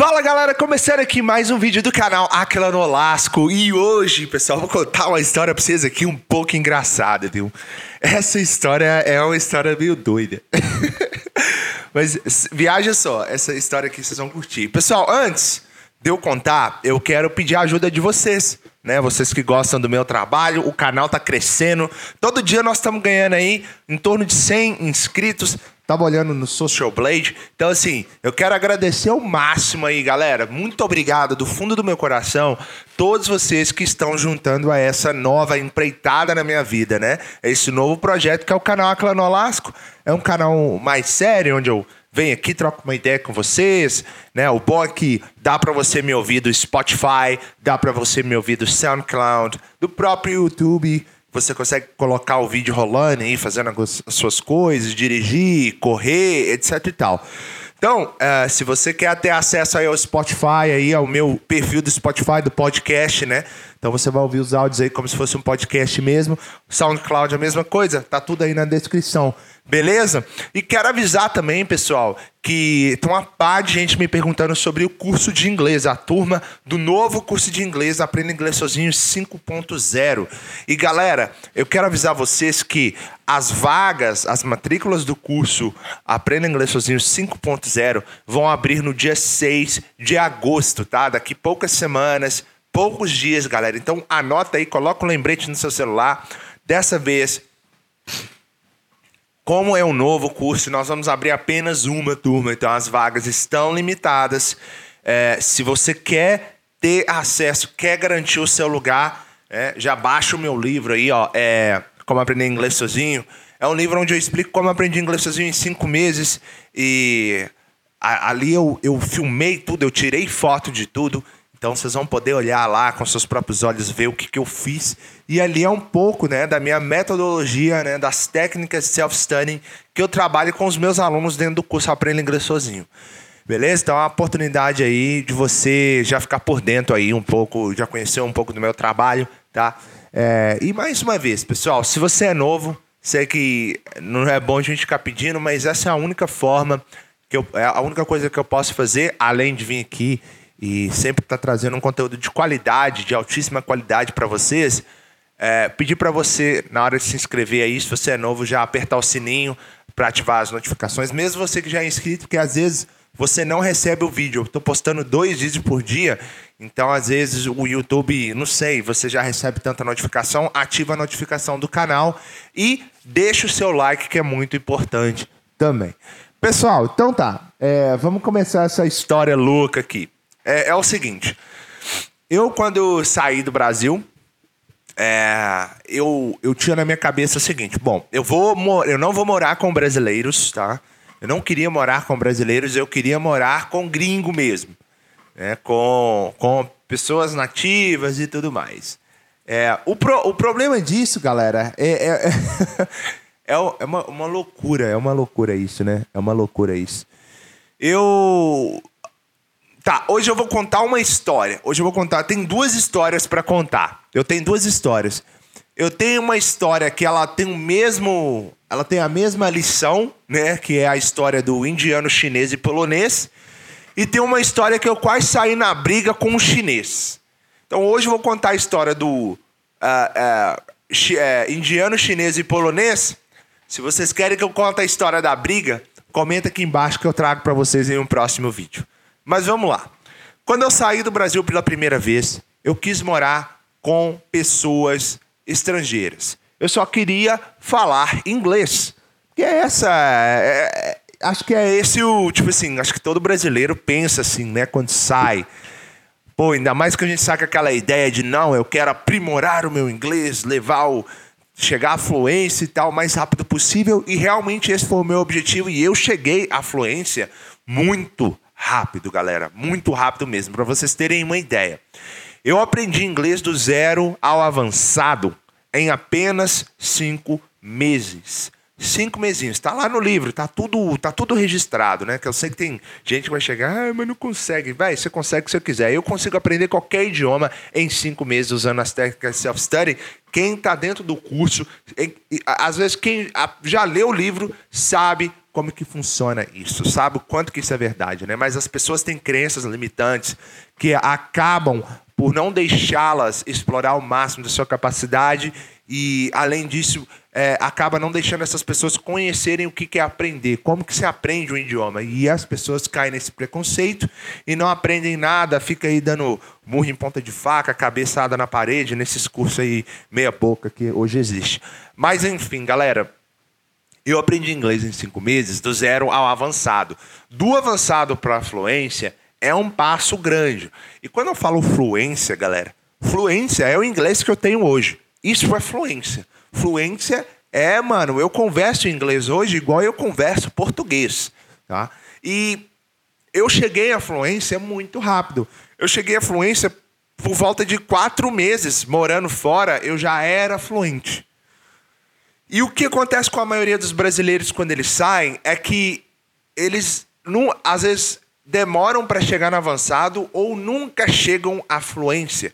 Fala galera, começando aqui mais um vídeo do canal Aquila Nolasco e hoje, pessoal, vou contar uma história pra vocês aqui um pouco engraçada, viu? Essa história é uma história meio doida. Mas viaja só, essa história aqui vocês vão curtir. Pessoal, antes de eu contar, eu quero pedir a ajuda de vocês, né? Vocês que gostam do meu trabalho, o canal tá crescendo. Todo dia nós estamos ganhando aí em torno de 100 inscritos. Tava olhando no Social Blade. Então, assim, eu quero agradecer ao máximo aí, galera. Muito obrigado do fundo do meu coração, todos vocês que estão juntando a essa nova empreitada na minha vida, né? Esse novo projeto que é o canal Aclanolasco. É um canal mais sério, onde eu venho aqui, troco uma ideia com vocês, né? O bom é que dá para você me ouvir do Spotify, dá para você me ouvir do SoundCloud, do próprio YouTube. Você consegue colocar o vídeo rolando aí, fazendo as suas coisas, dirigir, correr, etc e tal. Então, uh, se você quer ter acesso aí ao Spotify, aí ao meu perfil do Spotify, do podcast, né? Então você vai ouvir os áudios aí como se fosse um podcast mesmo. SoundCloud a mesma coisa, tá tudo aí na descrição. Beleza? E quero avisar também, pessoal, que tem uma par de gente me perguntando sobre o curso de inglês, a turma do novo curso de inglês, Aprenda Inglês Sozinho 5.0. E galera, eu quero avisar vocês que as vagas, as matrículas do curso Aprenda Inglês Sozinho 5.0 vão abrir no dia 6 de agosto, tá? Daqui poucas semanas, poucos dias, galera. Então anota aí, coloca um lembrete no seu celular. Dessa vez como é um novo curso, nós vamos abrir apenas uma turma, então as vagas estão limitadas. É, se você quer ter acesso, quer garantir o seu lugar, é, já baixa o meu livro aí, ó, é, Como Aprender Inglês Sozinho. É um livro onde eu explico como aprender inglês sozinho em cinco meses. E a, ali eu, eu filmei tudo, eu tirei foto de tudo. Então vocês vão poder olhar lá com seus próprios olhos, ver o que, que eu fiz. E ali é um pouco né, da minha metodologia, né, das técnicas de self-studying que eu trabalho com os meus alunos dentro do curso Aprenda Inglês Sozinho. Beleza? Então é uma oportunidade aí de você já ficar por dentro aí um pouco, já conhecer um pouco do meu trabalho, tá? É, e mais uma vez, pessoal, se você é novo, sei que não é bom a gente ficar pedindo, mas essa é a única forma que eu, é a única coisa que eu posso fazer, além de vir aqui e sempre está trazendo um conteúdo de qualidade, de altíssima qualidade para vocês, é, pedir para você, na hora de se inscrever aí, se você é novo, já apertar o sininho para ativar as notificações, mesmo você que já é inscrito, porque às vezes você não recebe o vídeo. Eu estou postando dois vídeos por dia, então às vezes o YouTube, não sei, você já recebe tanta notificação, ativa a notificação do canal e deixa o seu like, que é muito importante também. Pessoal, então tá, é, vamos começar essa história louca aqui é, é o seguinte. Eu, quando saí do Brasil, é, eu, eu tinha na minha cabeça o seguinte: bom, eu, vou, eu não vou morar com brasileiros, tá? Eu não queria morar com brasileiros, eu queria morar com gringo mesmo, né? com, com pessoas nativas e tudo mais. É, o, pro, o problema disso, galera, é, é, é, é uma, uma loucura, é uma loucura isso, né? É uma loucura isso. Eu Tá, hoje eu vou contar uma história. Hoje eu vou contar. Tem duas histórias para contar. Eu tenho duas histórias. Eu tenho uma história que ela tem o mesmo. Ela tem a mesma lição, né? Que é a história do indiano, chinês e polonês. E tem uma história que eu quase saí na briga com o chinês. Então hoje eu vou contar a história do uh, uh, uh, indiano, chinês e polonês. Se vocês querem que eu conte a história da briga, comenta aqui embaixo que eu trago para vocês em um próximo vídeo. Mas vamos lá. Quando eu saí do Brasil pela primeira vez, eu quis morar com pessoas estrangeiras. Eu só queria falar inglês. Que é essa. É, é, acho que é esse o. Tipo assim, acho que todo brasileiro pensa assim, né? Quando sai. Pô, ainda mais que a gente saca aquela ideia de não, eu quero aprimorar o meu inglês, levar o. chegar à fluência e tal o mais rápido possível. E realmente esse foi o meu objetivo. E eu cheguei à fluência muito rápido, galera, muito rápido mesmo, para vocês terem uma ideia. Eu aprendi inglês do zero ao avançado em apenas cinco meses. Cinco mesinhos. Está lá no livro, tá tudo, tá tudo registrado, né? Que eu sei que tem gente que vai chegar, ah, mas não consegue. Vai, você consegue se você quiser. Eu consigo aprender qualquer idioma em cinco meses usando as técnicas self-study. Quem está dentro do curso, às vezes quem já leu o livro sabe como que funciona isso, sabe o quanto que isso é verdade, né? Mas as pessoas têm crenças limitantes que acabam por não deixá-las explorar o máximo da sua capacidade e, além disso, é, acaba não deixando essas pessoas conhecerem o que, que é aprender, como que se aprende um idioma. E as pessoas caem nesse preconceito e não aprendem nada, fica aí dando murro em ponta de faca, cabeçada na parede, nesses cursos aí meia boca que hoje existe. Mas, enfim, galera, eu aprendi inglês em cinco meses, do zero ao avançado. Do avançado para a fluência é um passo grande. E quando eu falo fluência, galera, fluência é o inglês que eu tenho hoje. Isso é fluência. Fluência é, mano, eu converso inglês hoje igual eu converso português, tá? E eu cheguei à fluência muito rápido. Eu cheguei à fluência por volta de quatro meses morando fora, eu já era fluente. E o que acontece com a maioria dos brasileiros quando eles saem é que eles, não, às vezes, demoram para chegar no avançado ou nunca chegam à fluência.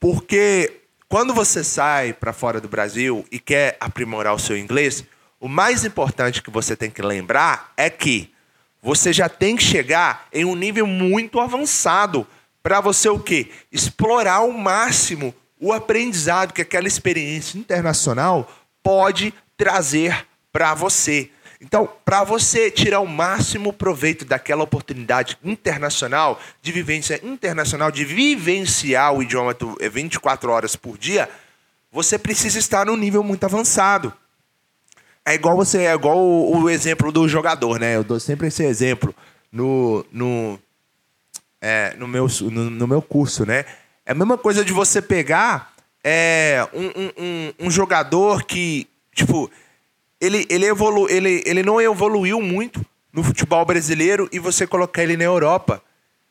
Porque quando você sai para fora do Brasil e quer aprimorar o seu inglês, o mais importante que você tem que lembrar é que você já tem que chegar em um nível muito avançado para você o quê? Explorar ao máximo o aprendizado que aquela experiência internacional pode trazer para você. Então, para você tirar o máximo proveito daquela oportunidade internacional, de vivência internacional, de vivenciar o idioma 24 é, horas por dia, você precisa estar num nível muito avançado. É igual você, é igual o, o exemplo do jogador, né? Eu dou sempre esse exemplo no, no, é, no, meu, no, no meu curso, né? É a mesma coisa de você pegar é, um, um, um, jogador que, tipo, ele, ele, evolu, ele, ele não evoluiu muito no futebol brasileiro e você colocar ele na Europa,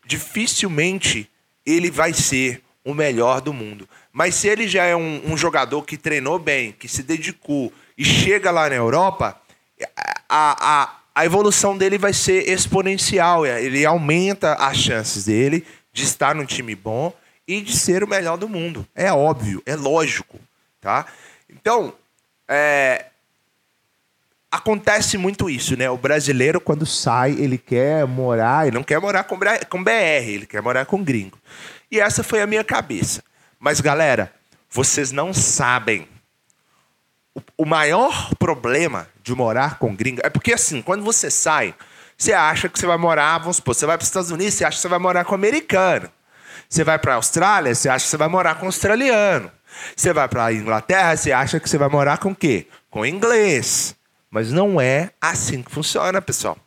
dificilmente ele vai ser o melhor do mundo. Mas se ele já é um, um jogador que treinou bem, que se dedicou e chega lá na Europa, a, a, a evolução dele vai ser exponencial. Ele aumenta as chances dele de estar num time bom e de ser o melhor do mundo. É óbvio, é lógico, tá? Então, é, acontece muito isso, né? O brasileiro, quando sai, ele quer morar, ele não quer morar com, com BR, ele quer morar com gringo. E essa foi a minha cabeça. Mas, galera, vocês não sabem. O, o maior problema de morar com gringo é porque, assim, quando você sai, você acha que você vai morar, vamos supor, você vai para os Estados Unidos, você acha que você vai morar com americano. Você vai para a Austrália, você acha que você vai morar com australiano. Você vai para a Inglaterra, você acha que você vai morar com o quê? Com inglês. Mas não é assim que funciona, pessoal.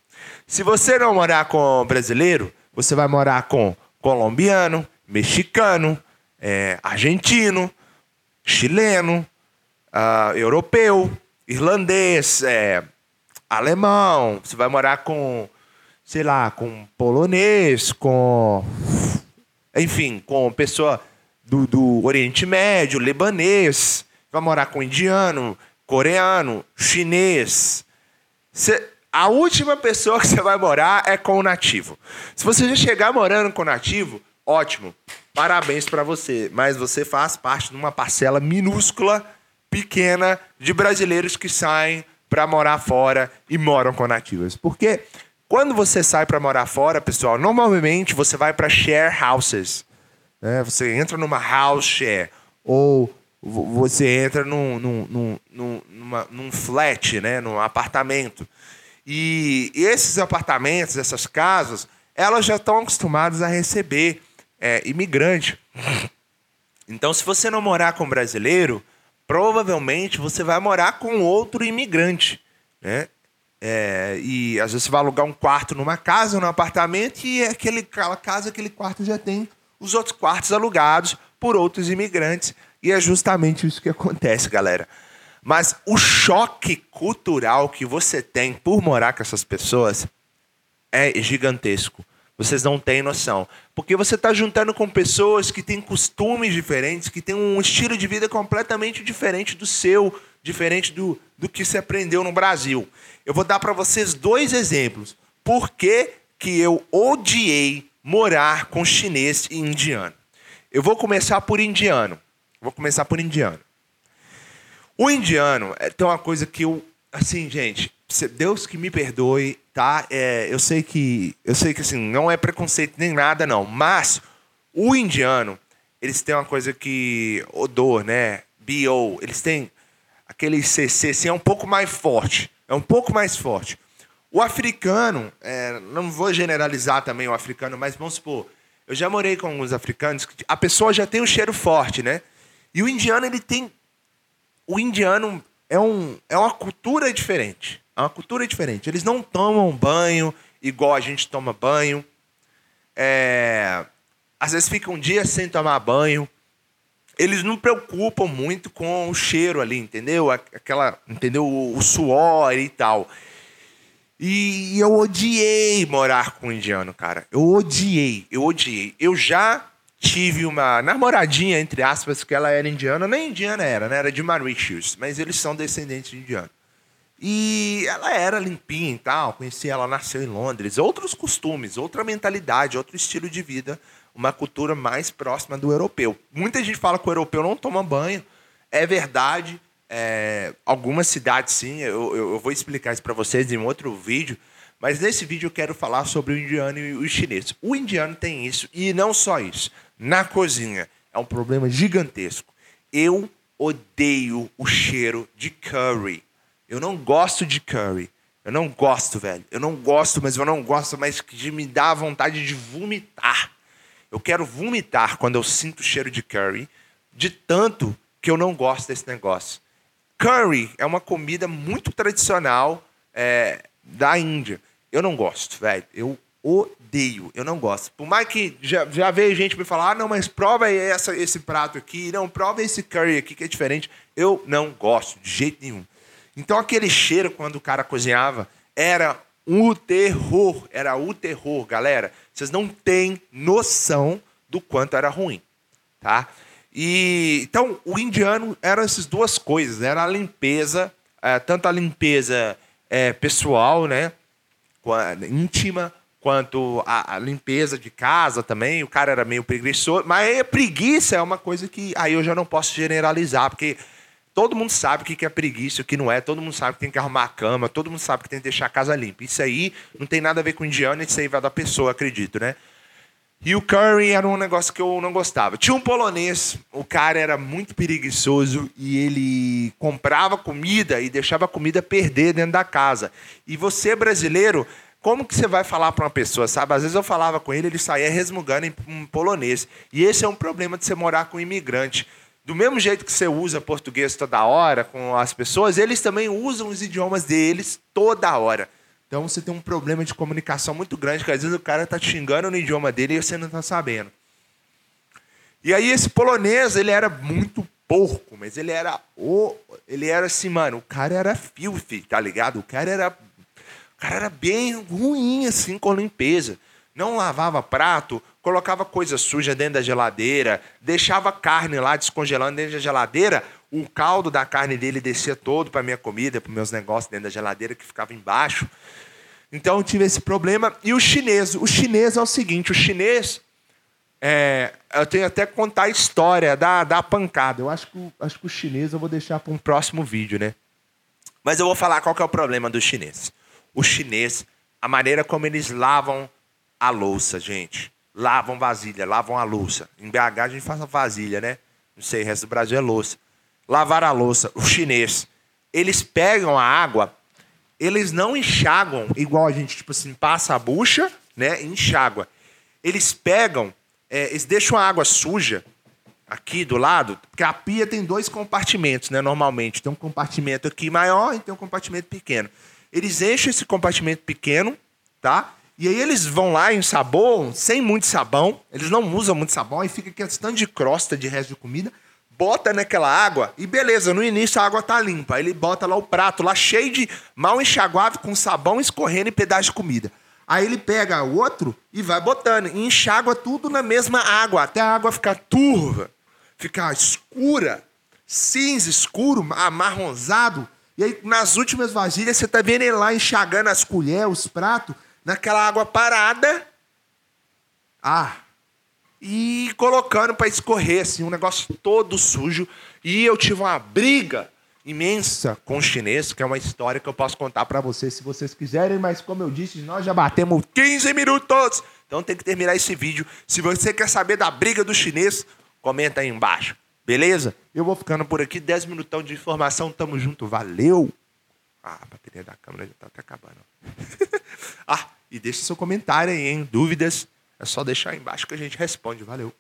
Se você não morar com brasileiro, você vai morar com colombiano, mexicano, é, argentino, chileno, uh, europeu, irlandês, é, alemão. Você vai morar com, sei lá, com polonês, com enfim, com pessoa do, do Oriente Médio, libanês, vai morar com indiano, coreano, chinês. Cê, a última pessoa que você vai morar é com o nativo. Se você já chegar morando com o nativo, ótimo. Parabéns para você. Mas você faz parte de uma parcela minúscula, pequena, de brasileiros que saem para morar fora e moram com nativos. Porque quando você sai para morar fora, pessoal, normalmente você vai para share houses. Né? Você entra numa house share. Ou você entra num, num, num, numa, num flat, né? num apartamento. E esses apartamentos, essas casas, elas já estão acostumadas a receber é, imigrante. Então, se você não morar com brasileiro, provavelmente você vai morar com outro imigrante. Né? É, e às vezes você vai alugar um quarto numa casa, num apartamento, e aquele, aquela casa, aquele quarto já tem os outros quartos alugados por outros imigrantes. E é justamente isso que acontece, galera. Mas o choque cultural que você tem por morar com essas pessoas é gigantesco. Vocês não têm noção. Porque você está juntando com pessoas que têm costumes diferentes, que têm um estilo de vida completamente diferente do seu, diferente do, do que se aprendeu no Brasil. Eu vou dar para vocês dois exemplos. Por que, que eu odiei morar com chinês e indiano? Eu vou começar por indiano. Vou começar por indiano. O indiano é, tem uma coisa que eu. Assim, gente, Deus que me perdoe, tá? É, eu sei que. Eu sei que assim, não é preconceito nem nada, não. Mas o indiano, eles têm uma coisa que. Odor, né? BO, eles têm aquele CC assim, é um pouco mais forte. É um pouco mais forte. O africano, é, não vou generalizar também o africano, mas vamos supor, eu já morei com alguns africanos, a pessoa já tem um cheiro forte, né? E o indiano, ele tem. O indiano é, um, é uma cultura diferente. É uma cultura diferente. Eles não tomam banho igual a gente toma banho. É, às vezes ficam um dia sem tomar banho. Eles não preocupam muito com o cheiro ali, entendeu? Aquela, entendeu? O, o suor e tal. E eu odiei morar com um indiano, cara. Eu odiei, eu odiei. Eu já tive uma namoradinha, entre aspas, que ela era indiana. Nem indiana era, né? Era de Mauritius, mas eles são descendentes de indiano. E ela era limpinha e tal, conheci ela, nasceu em Londres. Outros costumes, outra mentalidade, outro estilo de vida, uma cultura mais próxima do europeu. Muita gente fala que o europeu não toma banho. É verdade. É, algumas cidades sim, eu, eu, vou explicar isso para vocês em outro vídeo. Mas nesse vídeo eu quero falar sobre o indiano e o chinês. O indiano tem isso, e não só isso. Na cozinha, é um problema gigantesco. Eu odeio o cheiro de curry. Eu não gosto de curry. Eu não gosto, velho. Eu não gosto, mas eu não gosto, mas de me dá vontade de vomitar. Eu quero vomitar quando eu sinto o cheiro de curry, de tanto que eu não gosto desse negócio. Curry é uma comida muito tradicional é, da Índia. Eu não gosto, velho. Eu odeio. Eu não gosto. Por mais que já, já veio gente me falar, ah, não, mas prova essa, esse prato aqui. Não, prova esse curry aqui que é diferente. Eu não gosto de jeito nenhum. Então aquele cheiro quando o cara cozinhava era o terror, era o terror, galera. Vocês não têm noção do quanto era ruim, tá? E então o indiano eram essas duas coisas, né? era a limpeza, é, tanto a limpeza é, pessoal, né, íntima, quanto a, a, limpeza de casa também. O cara era meio preguiçoso, mas preguiça é uma coisa que aí eu já não posso generalizar, porque Todo mundo sabe o que é preguiça, o que não é. Todo mundo sabe que tem que arrumar a cama. Todo mundo sabe que tem que deixar a casa limpa. Isso aí não tem nada a ver com indiano, isso aí vai da pessoa, acredito, né? E o curry era um negócio que eu não gostava. Tinha um polonês, o cara era muito preguiçoso e ele comprava comida e deixava a comida perder dentro da casa. E você, brasileiro, como que você vai falar para uma pessoa, sabe? Às vezes eu falava com ele, ele saía resmungando em polonês. E esse é um problema de você morar com um imigrante. Do mesmo jeito que você usa português toda hora com as pessoas, eles também usam os idiomas deles toda hora. Então você tem um problema de comunicação muito grande, que às vezes o cara tá te xingando no idioma dele e você não tá sabendo. E aí esse polonês, ele era muito porco, mas ele era o ele era assim, mano, o cara era filthy, tá ligado? O cara era o cara era bem ruim assim com limpeza. Não lavava prato, colocava coisa suja dentro da geladeira, deixava carne lá descongelando dentro da geladeira, o caldo da carne dele descia todo para minha comida, para meus negócios dentro da geladeira que ficava embaixo. Então eu tive esse problema. E o chinês, o chinês é o seguinte, o chinês, é, eu tenho até que contar a história da, da pancada. Eu acho que, acho que o chinês eu vou deixar para um próximo vídeo, né? Mas eu vou falar qual é o problema do chinês. O chinês, a maneira como eles lavam a louça, gente lavam vasilha, lavam a louça. Em BH a gente faz a vasilha, né? Não sei, o resto do Brasil é louça. Lavar a louça, o chinês. Eles pegam a água, eles não enxaguam igual a gente, tipo assim, passa a bucha, né? E enxágua. Eles pegam, é, eles deixam a água suja aqui do lado, porque a pia tem dois compartimentos, né? Normalmente. Tem um compartimento aqui maior e tem um compartimento pequeno. Eles enchem esse compartimento pequeno, tá? E aí eles vão lá em sabão, sem muito sabão, eles não usam muito sabão, e fica aquele tanto de crosta de resto de comida, bota naquela água e beleza, no início a água tá limpa. Aí ele bota lá o prato lá cheio de mal enxaguável com sabão escorrendo e pedaço de comida. Aí ele pega o outro e vai botando e enxágua tudo na mesma água, até a água ficar turva, ficar escura, cinza escuro, amarronzado. E aí nas últimas vasilhas você tá vendo ele lá enxagando as colheres, os pratos, naquela água parada. Ah, e colocando para escorrer, assim, um negócio todo sujo. E eu tive uma briga imensa com o chinês, que é uma história que eu posso contar para vocês se vocês quiserem, mas como eu disse, nós já batemos 15 minutos. Então tem que terminar esse vídeo. Se você quer saber da briga do chinês, comenta aí embaixo. Beleza? Eu vou ficando por aqui, 10 minutão de informação, tamo junto, valeu! Ah, a bateria da câmera já tá até acabando. ah, e deixa seu comentário aí, hein? Dúvidas, é só deixar aí embaixo que a gente responde, valeu!